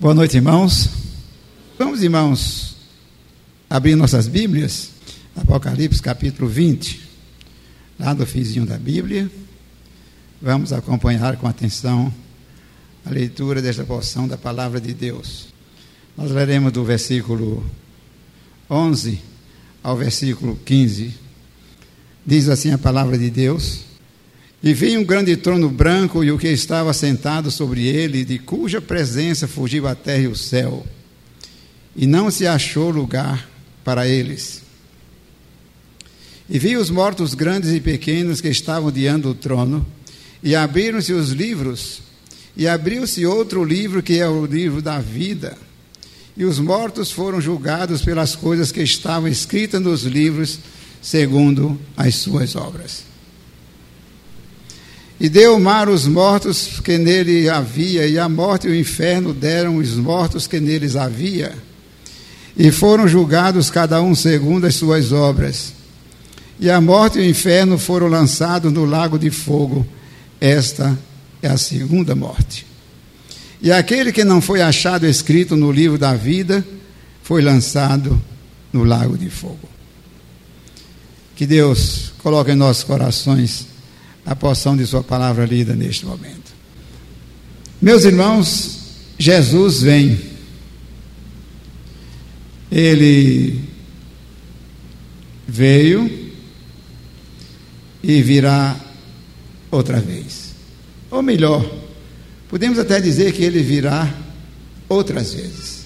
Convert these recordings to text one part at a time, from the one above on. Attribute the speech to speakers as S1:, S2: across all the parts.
S1: Boa noite, irmãos. Vamos, irmãos, abrir nossas Bíblias, Apocalipse capítulo 20, lá do finzinho da Bíblia. Vamos acompanhar com atenção a leitura desta porção da palavra de Deus. Nós leremos do versículo 11 ao versículo 15. Diz assim a palavra de Deus. E vi um grande trono branco e o que estava sentado sobre ele, de cuja presença fugiu a terra e o céu, e não se achou lugar para eles. E vi os mortos grandes e pequenos que estavam diante do trono, e abriram-se os livros, e abriu-se outro livro que é o livro da vida. E os mortos foram julgados pelas coisas que estavam escritas nos livros, segundo as suas obras. E deu o mar os mortos que nele havia, e a morte e o inferno deram os mortos que neles havia. E foram julgados cada um segundo as suas obras. E a morte e o inferno foram lançados no lago de fogo. Esta é a segunda morte. E aquele que não foi achado escrito no livro da vida foi lançado no lago de fogo. Que Deus coloque em nossos corações a porção de Sua palavra lida neste momento. Meus irmãos, Jesus vem. Ele veio e virá outra vez. Ou melhor, podemos até dizer que ele virá outras vezes.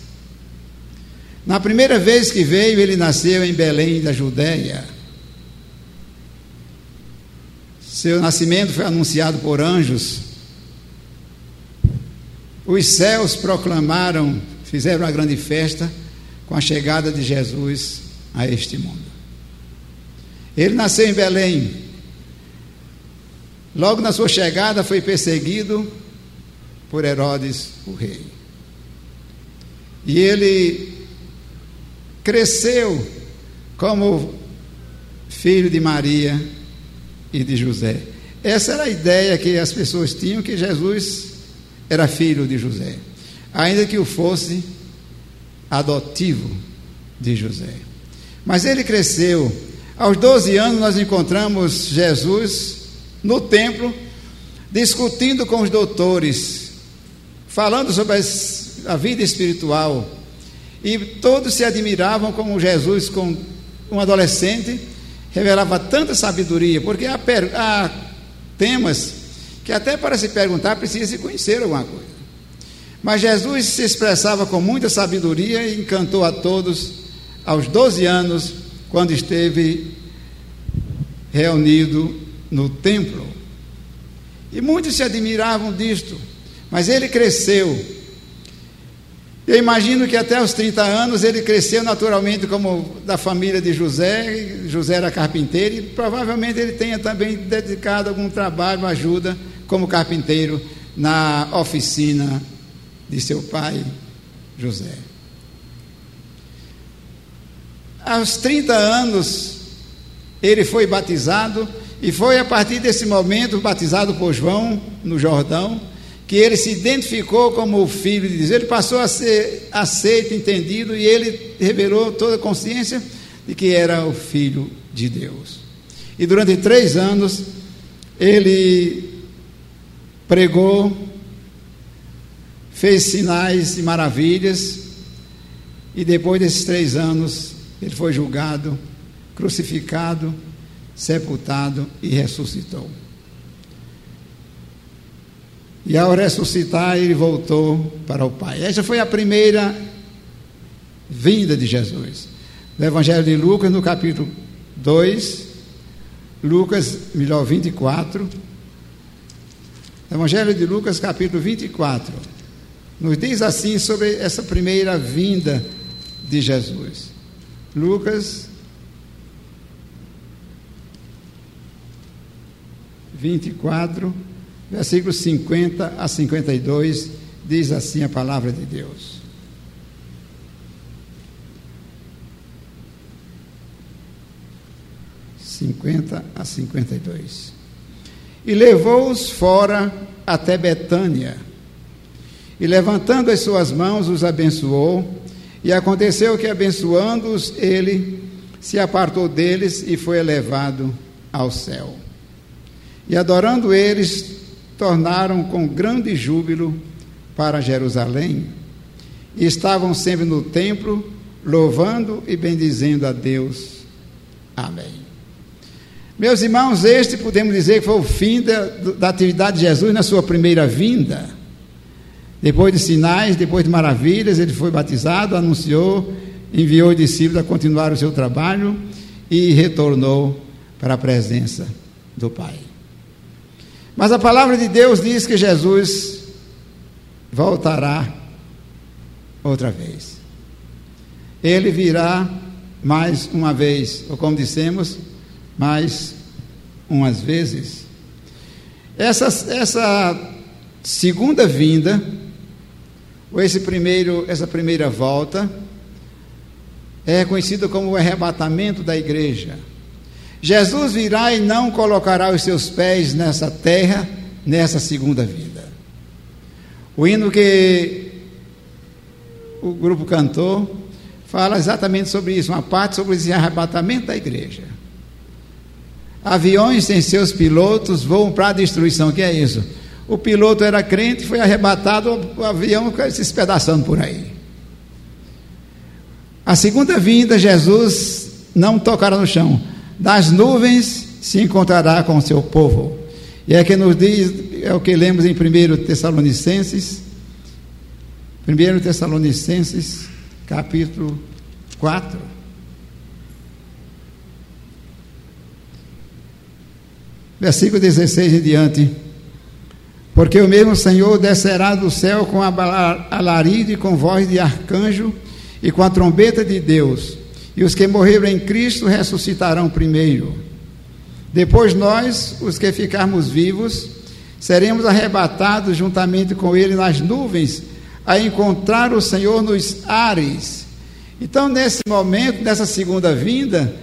S1: Na primeira vez que veio, ele nasceu em Belém da Judéia seu nascimento foi anunciado por anjos. Os céus proclamaram, fizeram uma grande festa com a chegada de Jesus a este mundo. Ele nasceu em Belém. Logo na sua chegada foi perseguido por Herodes, o rei. E ele cresceu como filho de Maria e de José. Essa era a ideia que as pessoas tinham que Jesus era filho de José, ainda que o fosse adotivo de José. Mas ele cresceu. Aos 12 anos nós encontramos Jesus no templo discutindo com os doutores, falando sobre a vida espiritual. E todos se admiravam como Jesus, com um adolescente, revelava tanta sabedoria, porque há, há temas que até para se perguntar precisa se conhecer alguma coisa. Mas Jesus se expressava com muita sabedoria e encantou a todos aos 12 anos, quando esteve reunido no templo. E muitos se admiravam disto, mas ele cresceu eu imagino que até os 30 anos ele cresceu naturalmente como da família de José, José era carpinteiro, e provavelmente ele tenha também dedicado algum trabalho, ajuda como carpinteiro na oficina de seu pai, José. Aos 30 anos, ele foi batizado, e foi a partir desse momento batizado por João no Jordão que ele se identificou como o filho de Deus. Ele passou a ser aceito, entendido, e ele revelou toda a consciência de que era o filho de Deus. E durante três anos, ele pregou, fez sinais e maravilhas, e depois desses três anos, ele foi julgado, crucificado, sepultado e ressuscitou. E ao ressuscitar, ele voltou para o Pai. Essa foi a primeira vinda de Jesus. No Evangelho de Lucas, no capítulo 2, Lucas, melhor, 24. Evangelho de Lucas, capítulo 24. Nos diz assim sobre essa primeira vinda de Jesus. Lucas 24 versículos 50 a 52, diz assim a palavra de Deus. Cinquenta a cinquenta e dois. E levou-os fora até Betânia, E levantando as suas mãos, os abençoou. E aconteceu que, abençoando-os, ele se apartou deles e foi elevado ao céu. E adorando eles, tornaram com grande júbilo para Jerusalém. E estavam sempre no templo, louvando e bendizendo a Deus. Amém. Meus irmãos, este podemos dizer que foi o fim da, da atividade de Jesus na sua primeira vinda. Depois de sinais, depois de maravilhas, ele foi batizado, anunciou, enviou discípulos a continuar o seu trabalho e retornou para a presença do Pai. Mas a palavra de Deus diz que Jesus voltará outra vez. Ele virá mais uma vez, ou como dissemos, mais umas vezes. Essa, essa segunda vinda, ou esse primeiro, essa primeira volta, é conhecida como o arrebatamento da igreja. Jesus virá e não colocará os seus pés nessa terra nessa segunda vida. O hino que o grupo cantou fala exatamente sobre isso, uma parte sobre esse arrebatamento da igreja. Aviões sem seus pilotos voam para a destruição, o que é isso? O piloto era crente, foi arrebatado, o avião se espedaçando por aí. A segunda vinda, Jesus não tocará no chão, das nuvens se encontrará com o seu povo. E é que nos diz, é o que lemos em 1 Tessalonicenses, 1 Tessalonicenses, capítulo 4. Versículo 16 em diante. Porque o mesmo Senhor descerá do céu com alarido e com voz de arcanjo e com a trombeta de Deus, e os que morreram em Cristo ressuscitarão primeiro. Depois nós, os que ficarmos vivos, seremos arrebatados juntamente com Ele nas nuvens, a encontrar o Senhor nos ares. Então, nesse momento, nessa segunda vinda,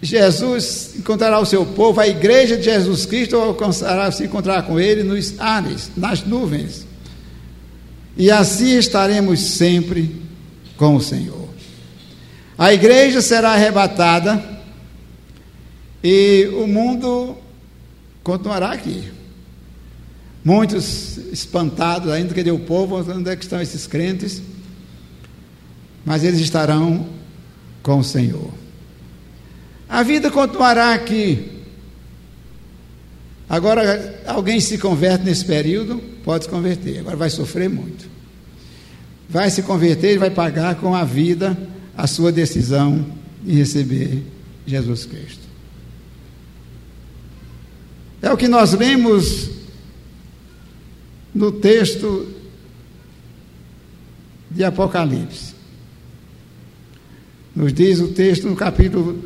S1: Jesus encontrará o seu povo, a igreja de Jesus Cristo alcançará se encontrar com Ele nos ares, nas nuvens. E assim estaremos sempre com o Senhor. A igreja será arrebatada e o mundo continuará aqui. Muitos espantados ainda, cadê o povo? Onde é que estão esses crentes? Mas eles estarão com o Senhor. A vida continuará aqui. Agora, alguém se converte nesse período, pode se converter. Agora vai sofrer muito vai se converter e vai pagar com a vida a sua decisão de receber Jesus Cristo. É o que nós lemos no texto de Apocalipse. Nos diz o texto no capítulo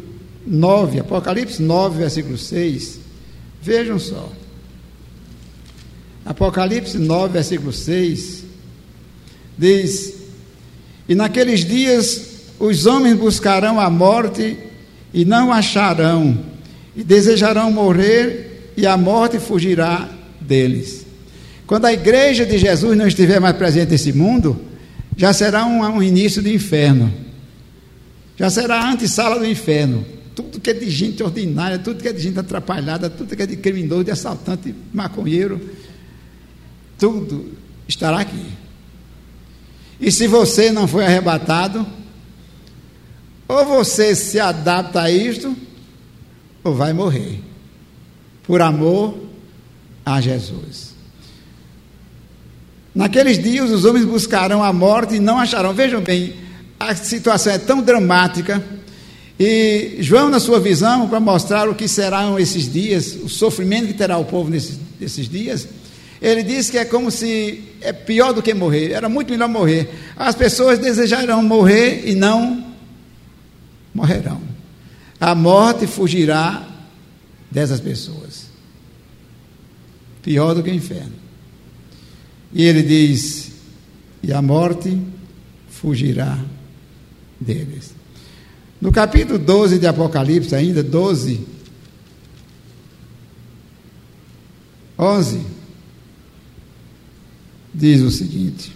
S1: 9, Apocalipse 9, versículo 6. Vejam só. Apocalipse 9, versículo 6 diz: E naqueles dias os homens buscarão a morte e não acharão, e desejarão morrer, e a morte fugirá deles. Quando a igreja de Jesus não estiver mais presente nesse mundo, já será um, um início do inferno. Já será a antessala do inferno. Tudo que é de gente ordinária, tudo que é de gente atrapalhada, tudo que é de criminoso, de assaltante, maconheiro, tudo estará aqui. E se você não foi arrebatado, ou você se adapta a isto, ou vai morrer, por amor a Jesus. Naqueles dias os homens buscarão a morte e não acharão. Vejam bem, a situação é tão dramática. E João, na sua visão, para mostrar o que serão esses dias, o sofrimento que terá o povo nesses, nesses dias, ele diz que é como se é pior do que morrer, era muito melhor morrer. As pessoas desejarão morrer e não morrerão. A morte fugirá dessas pessoas. Pior do que o inferno. E ele diz: e a morte fugirá deles. No capítulo 12 de Apocalipse, ainda 12, 11. diz o seguinte: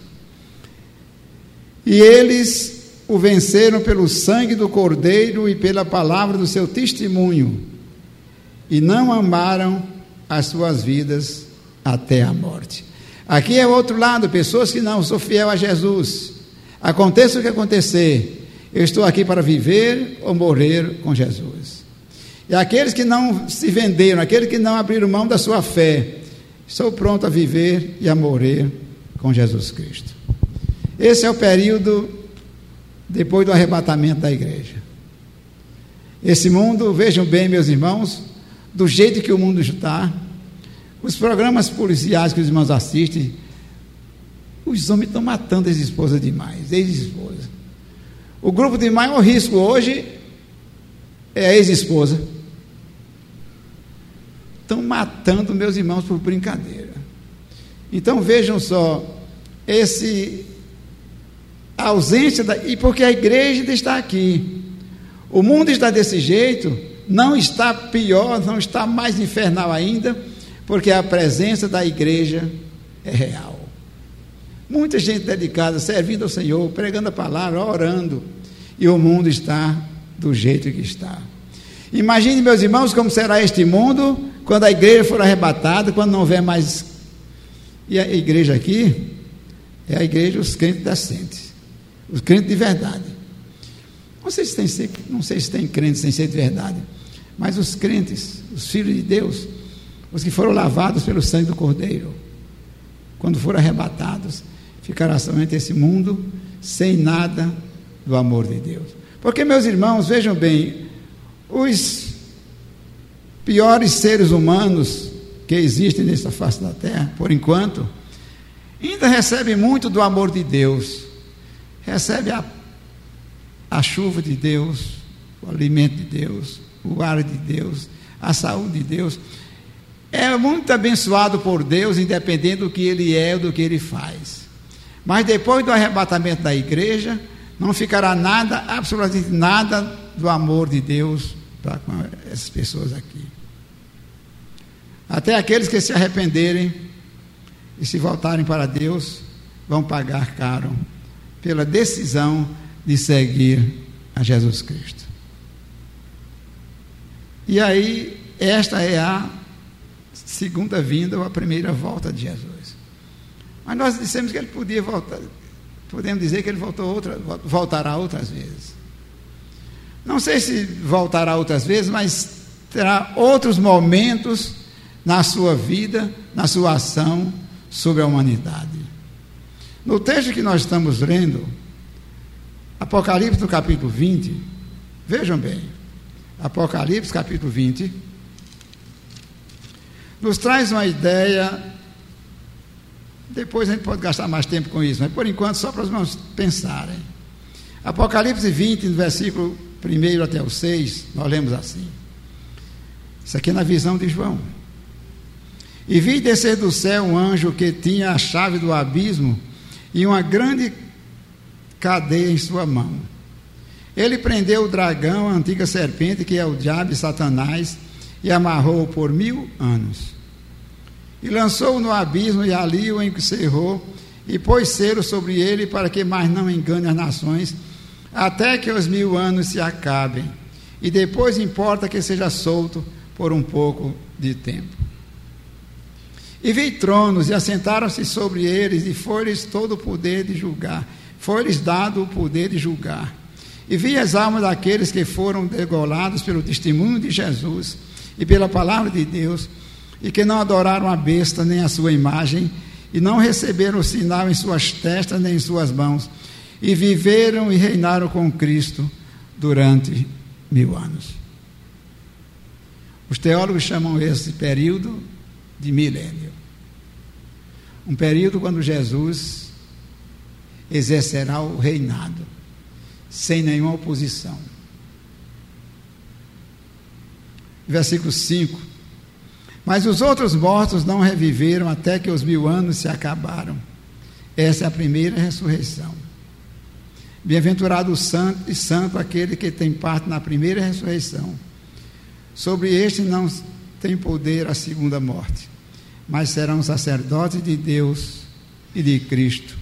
S1: E eles o venceram pelo sangue do Cordeiro e pela palavra do seu testemunho, e não amaram as suas vidas até a morte. Aqui é o outro lado, pessoas que não são fiel a Jesus. Aconteça o que acontecer, eu estou aqui para viver ou morrer com Jesus. E aqueles que não se venderam, aqueles que não abriram mão da sua fé, estou pronto a viver e a morrer com Jesus Cristo. Esse é o período depois do arrebatamento da igreja. Esse mundo, vejam bem, meus irmãos, do jeito que o mundo está, os programas policiais que os irmãos assistem, os homens estão matando as esposas demais, ex-esposa. O grupo de maior risco hoje é a ex-esposa. Estão matando meus irmãos por brincadeira. Então vejam só, esse a ausência da, e porque a igreja está aqui. O mundo está desse jeito, não está pior, não está mais infernal ainda, porque a presença da igreja é real. Muita gente dedicada, servindo ao Senhor, pregando a palavra, orando, e o mundo está do jeito que está. Imagine, meus irmãos, como será este mundo quando a igreja for arrebatada, quando não houver mais. E a igreja aqui é a igreja dos crentes decentes, os crentes de verdade. Não sei se tem, não sei se tem crentes sem ser de verdade, mas os crentes, os filhos de Deus, os que foram lavados pelo sangue do Cordeiro, quando foram arrebatados, ficará somente esse mundo sem nada do amor de Deus. Porque, meus irmãos, vejam bem, os piores seres humanos que existem nessa face da terra, por enquanto, ainda recebem muito do amor de Deus, recebe a, a chuva de Deus, o alimento de Deus, o ar de Deus, a saúde de Deus é muito abençoado por Deus, independente do que ele é ou do que ele faz. Mas depois do arrebatamento da igreja, não ficará nada, absolutamente nada do amor de Deus para com essas pessoas aqui. Até aqueles que se arrependerem e se voltarem para Deus, vão pagar caro pela decisão de seguir a Jesus Cristo. E aí, esta é a segunda vinda ou a primeira volta de Jesus. Mas nós dissemos que ele podia voltar, podemos dizer que ele voltou outra, voltará outras vezes. Não sei se voltará outras vezes, mas terá outros momentos na sua vida, na sua ação sobre a humanidade. No texto que nós estamos lendo, Apocalipse no capítulo 20, vejam bem, Apocalipse capítulo 20, nos traz uma ideia. Depois a gente pode gastar mais tempo com isso, mas por enquanto só para os irmãos pensarem. Apocalipse 20, no versículo 1 até o 6, nós lemos assim. Isso aqui é na visão de João. E vi descer do céu um anjo que tinha a chave do abismo e uma grande cadeia em sua mão. Ele prendeu o dragão, a antiga serpente, que é o diabo e Satanás, e amarrou-o por mil anos e lançou-o no abismo, e ali o encerrou, e pôs selo sobre ele, para que mais não engane as nações, até que os mil anos se acabem. E depois importa que seja solto por um pouco de tempo. E vi tronos, e assentaram-se sobre eles, e foi-lhes todo o poder de julgar. Foi-lhes dado o poder de julgar. E vi as almas daqueles que foram degolados pelo testemunho de Jesus e pela palavra de Deus e que não adoraram a besta nem a sua imagem, e não receberam o sinal em suas testas nem em suas mãos, e viveram e reinaram com Cristo durante mil anos. Os teólogos chamam esse período de milênio. Um período quando Jesus exercerá o reinado, sem nenhuma oposição. Versículo 5 mas os outros mortos não reviveram até que os mil anos se acabaram. Essa é a primeira ressurreição. Bem-aventurado o santo e santo aquele que tem parte na primeira ressurreição. Sobre este não tem poder a segunda morte, mas serão sacerdotes de Deus e de Cristo,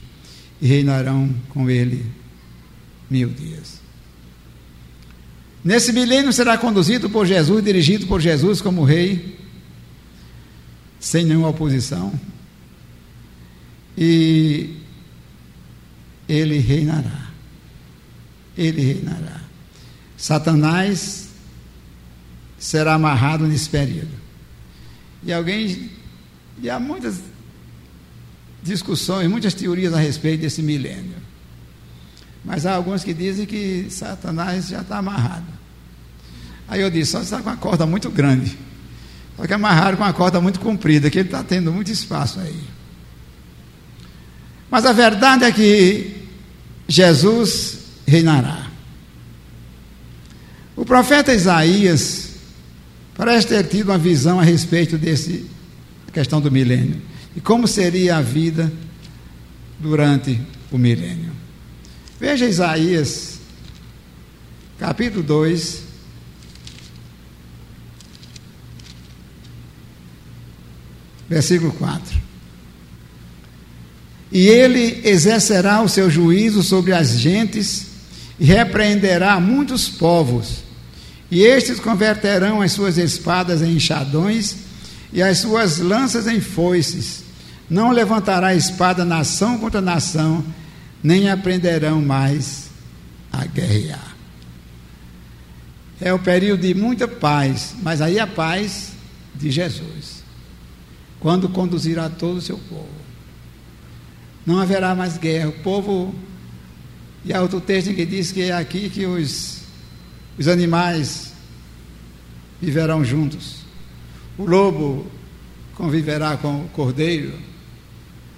S1: e reinarão com ele mil dias. Nesse milênio será conduzido por Jesus, dirigido por Jesus como rei, sem nenhuma oposição, e ele reinará. Ele reinará. Satanás será amarrado nesse período. E alguém, e há muitas discussões, muitas teorias a respeito desse milênio. Mas há alguns que dizem que Satanás já está amarrado. Aí eu disse, só está com uma corda muito grande. Só que amarraram com uma corda muito comprida, que ele está tendo muito espaço aí. Mas a verdade é que Jesus reinará. O profeta Isaías parece ter tido uma visão a respeito desse questão do milênio e como seria a vida durante o milênio. Veja Isaías, capítulo 2. Versículo 4. E ele exercerá o seu juízo sobre as gentes e repreenderá muitos povos. E estes converterão as suas espadas em enxadões e as suas lanças em foices. Não levantará espada nação contra nação, nem aprenderão mais a guerrear. É o período de muita paz, mas aí a paz de Jesus, quando conduzirá todo o seu povo. Não haverá mais guerra. O povo. E há outro texto que diz que é aqui que os, os animais viverão juntos. O lobo conviverá com o cordeiro.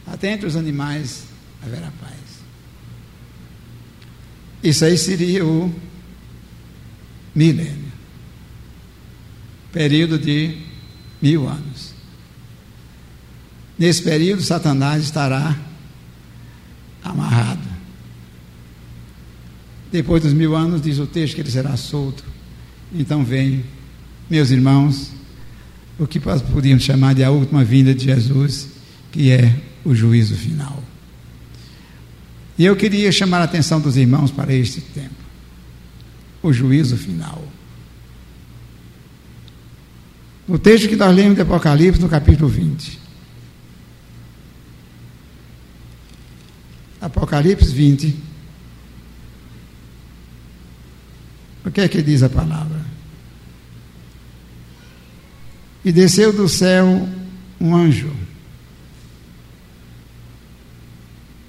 S1: Até entre os animais haverá paz. Isso aí seria o milênio período de mil anos. Nesse período, Satanás estará amarrado. Depois dos mil anos, diz o texto que ele será solto. Então vem, meus irmãos, o que podíamos chamar de a última vinda de Jesus, que é o juízo final. E eu queria chamar a atenção dos irmãos para este tempo. O juízo final. No texto que nós lemos de Apocalipse, no capítulo 20. Apocalipse 20. O que é que diz a palavra? E desceu do céu um anjo.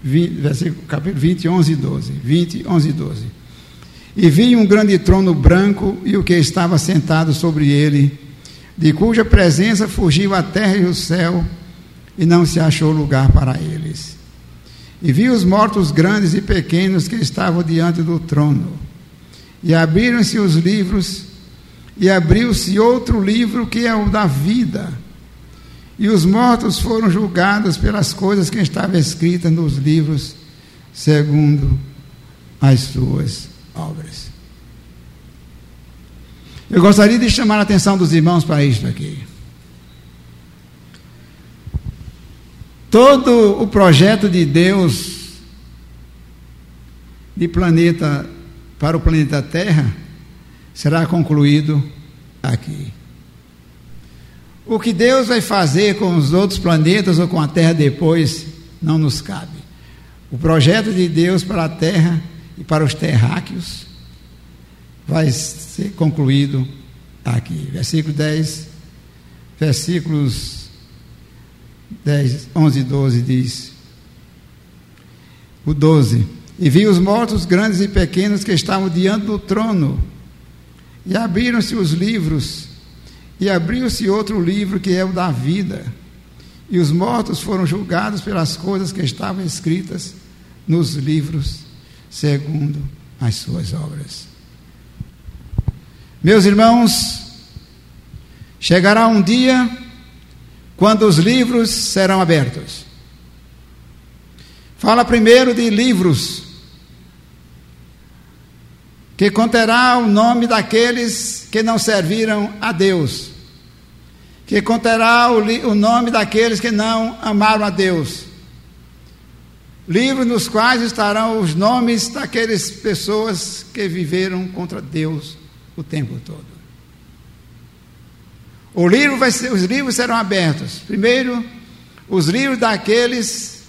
S1: 20, versículo, capítulo 20, 11 e 12. 20, 11 e 12. E vi um grande trono branco e o que estava sentado sobre ele, de cuja presença fugiu a terra e o céu, e não se achou lugar para eles. E vi os mortos grandes e pequenos que estavam diante do trono. E abriram-se os livros, e abriu-se outro livro que é o da vida. E os mortos foram julgados pelas coisas que estavam escritas nos livros, segundo as suas obras. Eu gostaria de chamar a atenção dos irmãos para isto aqui. Todo o projeto de Deus de planeta para o planeta Terra será concluído aqui. O que Deus vai fazer com os outros planetas ou com a Terra depois não nos cabe. O projeto de Deus para a Terra e para os terráqueos vai ser concluído aqui. Versículo 10, versículos 10, 11 e 12 diz: O 12: E vi os mortos grandes e pequenos que estavam diante do trono, e abriram-se os livros, e abriu-se outro livro que é o da vida, e os mortos foram julgados pelas coisas que estavam escritas nos livros, segundo as suas obras. Meus irmãos, chegará um dia quando os livros serão abertos. Fala primeiro de livros, que conterá o nome daqueles que não serviram a Deus, que conterá o, o nome daqueles que não amaram a Deus, livros nos quais estarão os nomes daquelas pessoas que viveram contra Deus o tempo todo. Livro ser, os livros serão abertos. Primeiro, os livros daqueles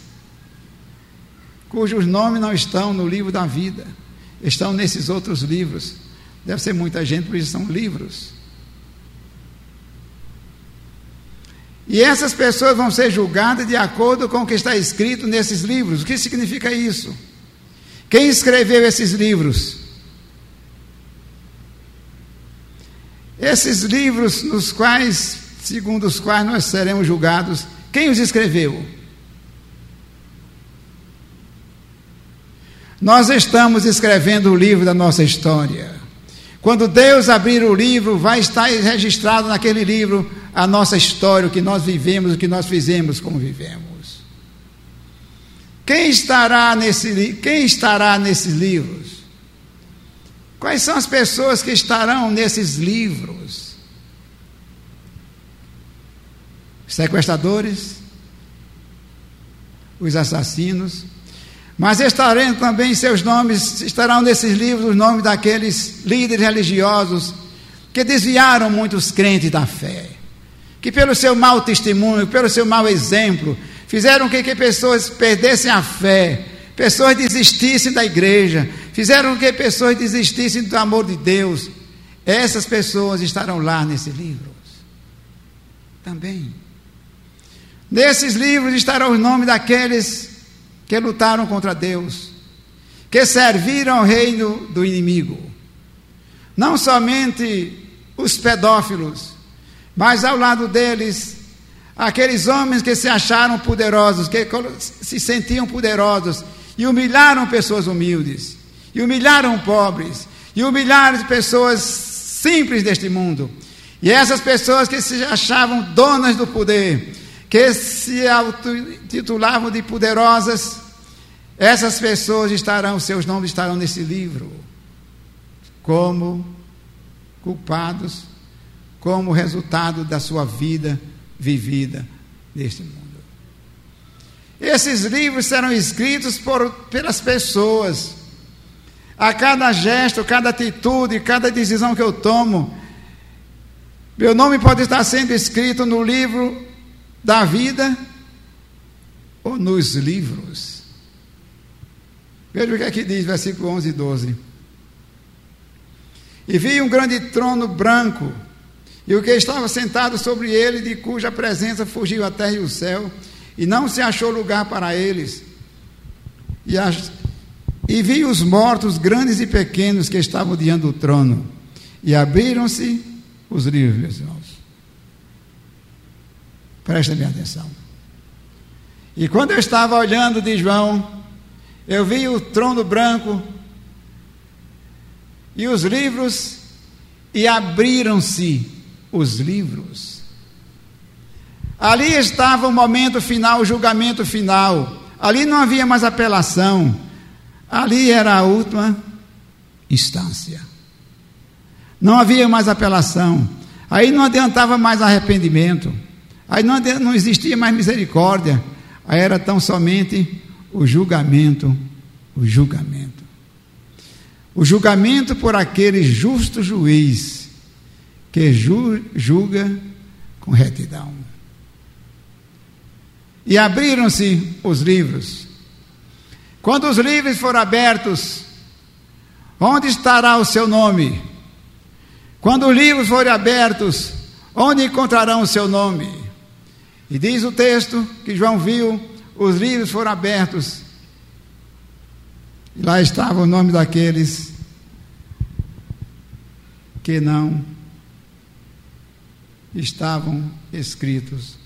S1: cujos nomes não estão no livro da vida, estão nesses outros livros. Deve ser muita gente, porque são livros. E essas pessoas vão ser julgadas de acordo com o que está escrito nesses livros. O que significa isso? Quem escreveu esses livros? Esses livros nos quais, segundo os quais nós seremos julgados, quem os escreveu? Nós estamos escrevendo o livro da nossa história. Quando Deus abrir o livro, vai estar registrado naquele livro a nossa história, o que nós vivemos, o que nós fizemos, como vivemos. Quem estará, nesse, quem estará nesses livros? Quais são as pessoas que estarão nesses livros? Sequestradores, os assassinos, mas estarão também seus nomes, estarão nesses livros os nomes daqueles líderes religiosos que desviaram muitos crentes da fé, que pelo seu mau testemunho, pelo seu mau exemplo, fizeram que, que pessoas perdessem a fé, pessoas desistissem da igreja, fizeram que pessoas desistissem do amor de Deus. Essas pessoas estarão lá nesses livros também. Nesses livros estarão os nomes daqueles que lutaram contra Deus, que serviram ao reino do inimigo. Não somente os pedófilos, mas ao lado deles, aqueles homens que se acharam poderosos, que se sentiam poderosos e humilharam pessoas humildes, e humilharam pobres, e humilharam pessoas simples deste mundo. E essas pessoas que se achavam donas do poder, que se titulavam de poderosas, essas pessoas estarão, seus nomes estarão nesse livro, como culpados, como resultado da sua vida vivida neste mundo. Esses livros serão escritos por, pelas pessoas. A cada gesto, cada atitude, cada decisão que eu tomo, meu nome pode estar sendo escrito no livro da vida ou nos livros. Veja o que aqui diz, versículo 11 e 12. E vi um grande trono branco, e o que estava sentado sobre ele, de cuja presença fugiu a terra e o céu, e não se achou lugar para eles. E, as, e vi os mortos, grandes e pequenos, que estavam diante do trono, e abriram-se os livros, irmãos. Prestem atenção. E quando eu estava olhando de João, eu vi o trono branco e os livros, e abriram-se os livros. Ali estava o momento final, o julgamento final. Ali não havia mais apelação. Ali era a última instância. Não havia mais apelação. Aí não adiantava mais arrependimento. Aí não, não existia mais misericórdia. Aí era tão somente o julgamento, o julgamento. O julgamento por aquele justo juiz que ju, julga com retidão. E abriram-se os livros. Quando os livros foram abertos, onde estará o seu nome? Quando os livros forem abertos, onde encontrarão o seu nome? E diz o texto que João viu, os livros foram abertos. E lá estava o nome daqueles que não estavam escritos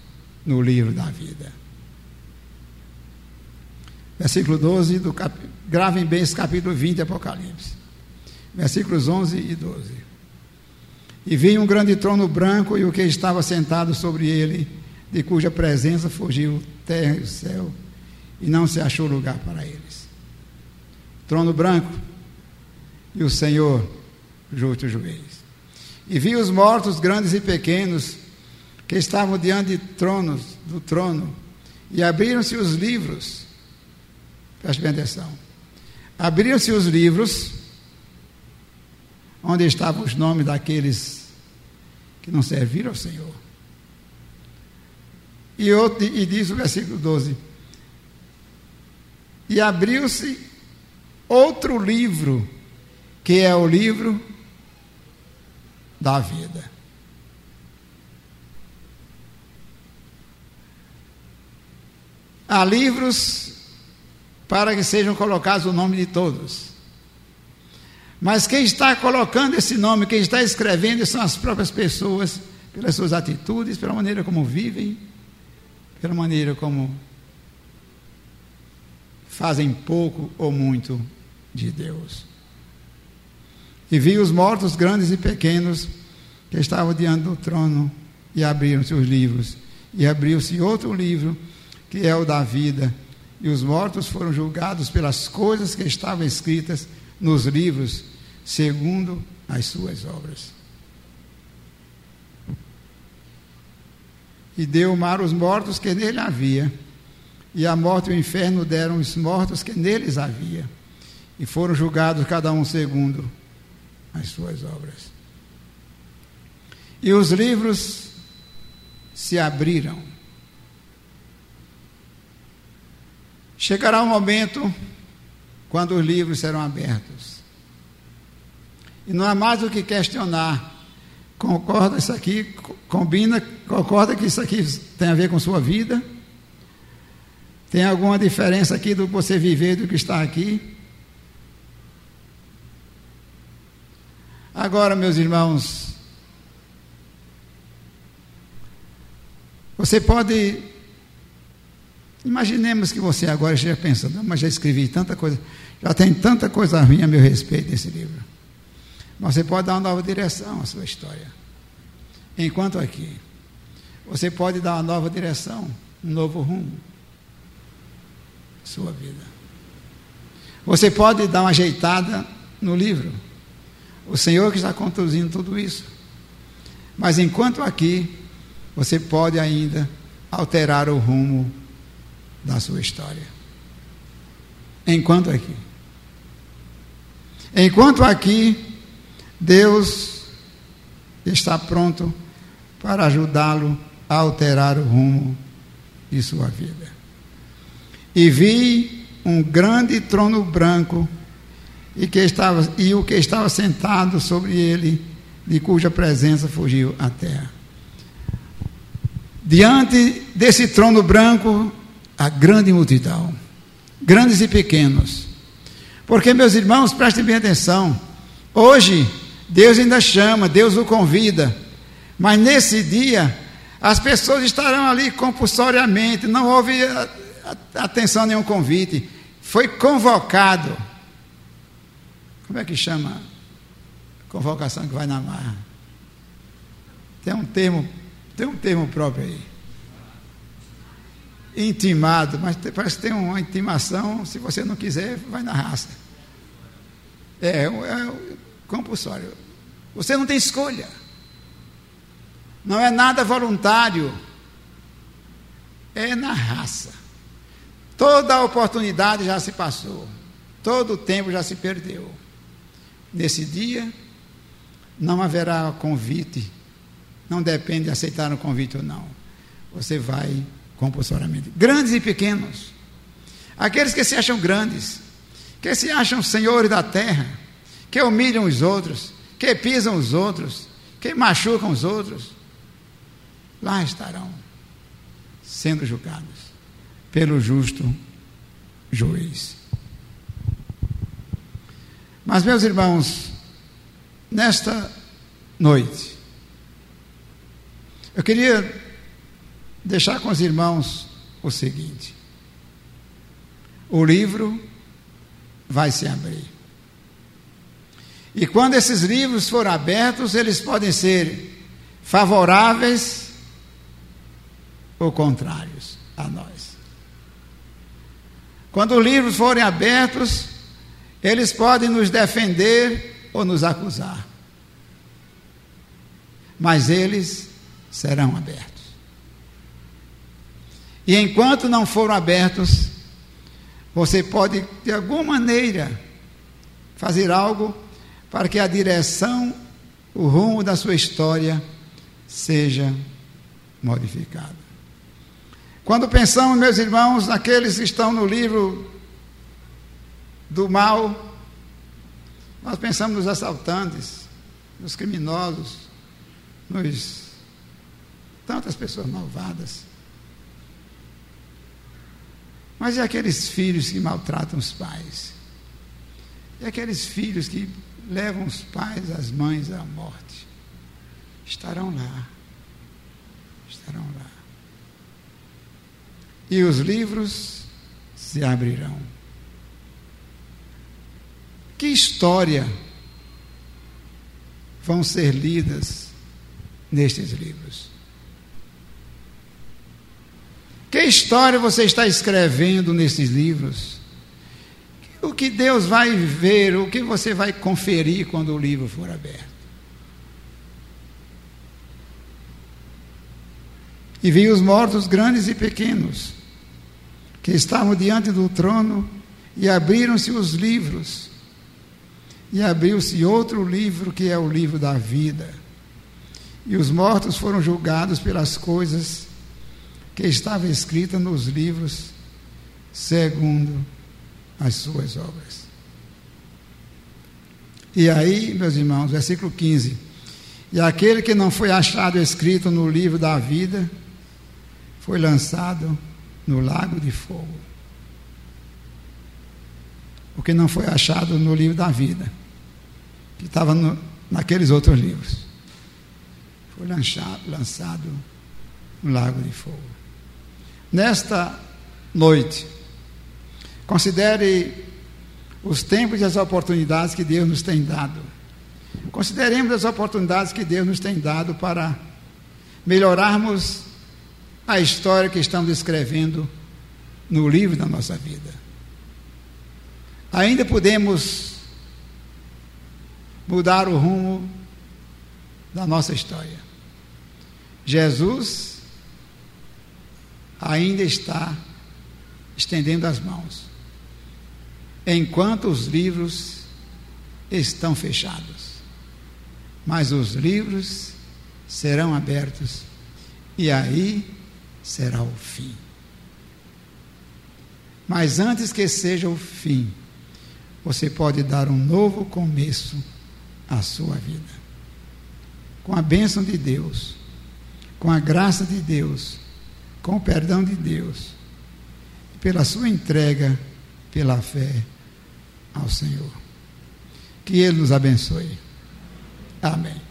S1: no livro da vida. Versículo 12 do cap... gravem bem esse capítulo 20 de Apocalipse. Versículos 11 e 12. E vi um grande trono branco e o que estava sentado sobre ele de cuja presença fugiu terra e céu, e não se achou lugar para eles. Trono branco e o Senhor, justo juiz. E vi os mortos, grandes e pequenos, que estavam diante de tronos, do trono, e abriram-se os livros, Preste bem atenção. Abriram-se os livros, onde estavam os nomes daqueles que não serviram ao Senhor. E, outro, e diz o versículo 12: E abriu-se outro livro, que é o livro da vida. Há livros para que sejam colocados o nome de todos. Mas quem está colocando esse nome, quem está escrevendo, são as próprias pessoas, pelas suas atitudes, pela maneira como vivem, pela maneira como fazem pouco ou muito de Deus. E vi os mortos, grandes e pequenos, que estavam diante do trono, e abriram seus livros. E abriu-se outro livro que é o da vida, e os mortos foram julgados pelas coisas que estavam escritas nos livros, segundo as suas obras. E deu o mar os mortos que nele havia, e a morte e o inferno deram os mortos que neles havia, e foram julgados cada um segundo as suas obras. E os livros se abriram Chegará um momento quando os livros serão abertos. E não há mais o que questionar. Concorda isso aqui, combina, concorda que isso aqui tem a ver com sua vida? Tem alguma diferença aqui do que você viver do que está aqui? Agora, meus irmãos, você pode Imaginemos que você agora esteja pensando, mas já escrevi tanta coisa, já tem tanta coisa ruim a meu respeito nesse livro. Mas você pode dar uma nova direção à sua história. Enquanto aqui, você pode dar uma nova direção, um novo rumo à sua vida. Você pode dar uma ajeitada no livro. O Senhor que está conduzindo tudo isso. Mas enquanto aqui, você pode ainda alterar o rumo da sua história. Enquanto aqui. Enquanto aqui, Deus está pronto para ajudá-lo a alterar o rumo de sua vida. E vi um grande trono branco e, que estava, e o que estava sentado sobre ele, de cuja presença fugiu a terra. Diante desse trono branco a grande multidão, grandes e pequenos. Porque, meus irmãos, prestem bem atenção. Hoje, Deus ainda chama, Deus o convida. Mas nesse dia, as pessoas estarão ali compulsoriamente, não houve atenção a nenhum convite. Foi convocado. Como é que chama? Convocação que vai na marra. Tem um termo, tem um termo próprio aí intimado, mas parece que tem uma intimação, se você não quiser, vai na raça. É, é compulsório. Você não tem escolha. Não é nada voluntário. É na raça. Toda a oportunidade já se passou. Todo o tempo já se perdeu. Nesse dia, não haverá convite. Não depende de aceitar o convite ou não. Você vai compulsoriamente. Grandes e pequenos. Aqueles que se acham grandes, que se acham senhores da terra, que humilham os outros, que pisam os outros, que machucam os outros, lá estarão sendo julgados pelo justo juiz. Mas, meus irmãos, nesta noite, eu queria deixar com os irmãos o seguinte: o livro vai se abrir. E quando esses livros forem abertos, eles podem ser favoráveis ou contrários a nós. Quando os livros forem abertos, eles podem nos defender ou nos acusar. Mas eles serão abertos. E enquanto não foram abertos, Você pode, de alguma maneira, fazer algo para que a direção, o rumo da sua história seja modificado. Quando pensamos, meus irmãos, naqueles que estão no livro do mal, nós pensamos nos assaltantes, nos criminosos, nos tantas pessoas malvadas. Mas e aqueles filhos que maltratam os pais? E aqueles filhos que levam os pais, as mães à morte? Estarão lá. Estarão lá. E os livros se abrirão. Que história vão ser lidas nestes livros? Que história você está escrevendo nesses livros? O que Deus vai ver, o que você vai conferir quando o livro for aberto? E vi os mortos grandes e pequenos, que estavam diante do trono, e abriram-se os livros. E abriu-se outro livro, que é o livro da vida. E os mortos foram julgados pelas coisas que estava escrita nos livros segundo as suas obras. E aí, meus irmãos, versículo 15: E aquele que não foi achado escrito no livro da vida foi lançado no lago de fogo. O que não foi achado no livro da vida, que estava no, naqueles outros livros, foi lançado, lançado no lago de fogo nesta noite. Considere os tempos e as oportunidades que Deus nos tem dado. Consideremos as oportunidades que Deus nos tem dado para melhorarmos a história que estamos escrevendo no livro da nossa vida. Ainda podemos mudar o rumo da nossa história. Jesus ainda está estendendo as mãos, enquanto os livros estão fechados. Mas os livros serão abertos e aí será o fim. Mas antes que seja o fim, você pode dar um novo começo à sua vida. Com a bênção de Deus, com a graça de Deus, com o perdão de Deus, pela sua entrega, pela fé ao Senhor. Que Ele nos abençoe. Amém.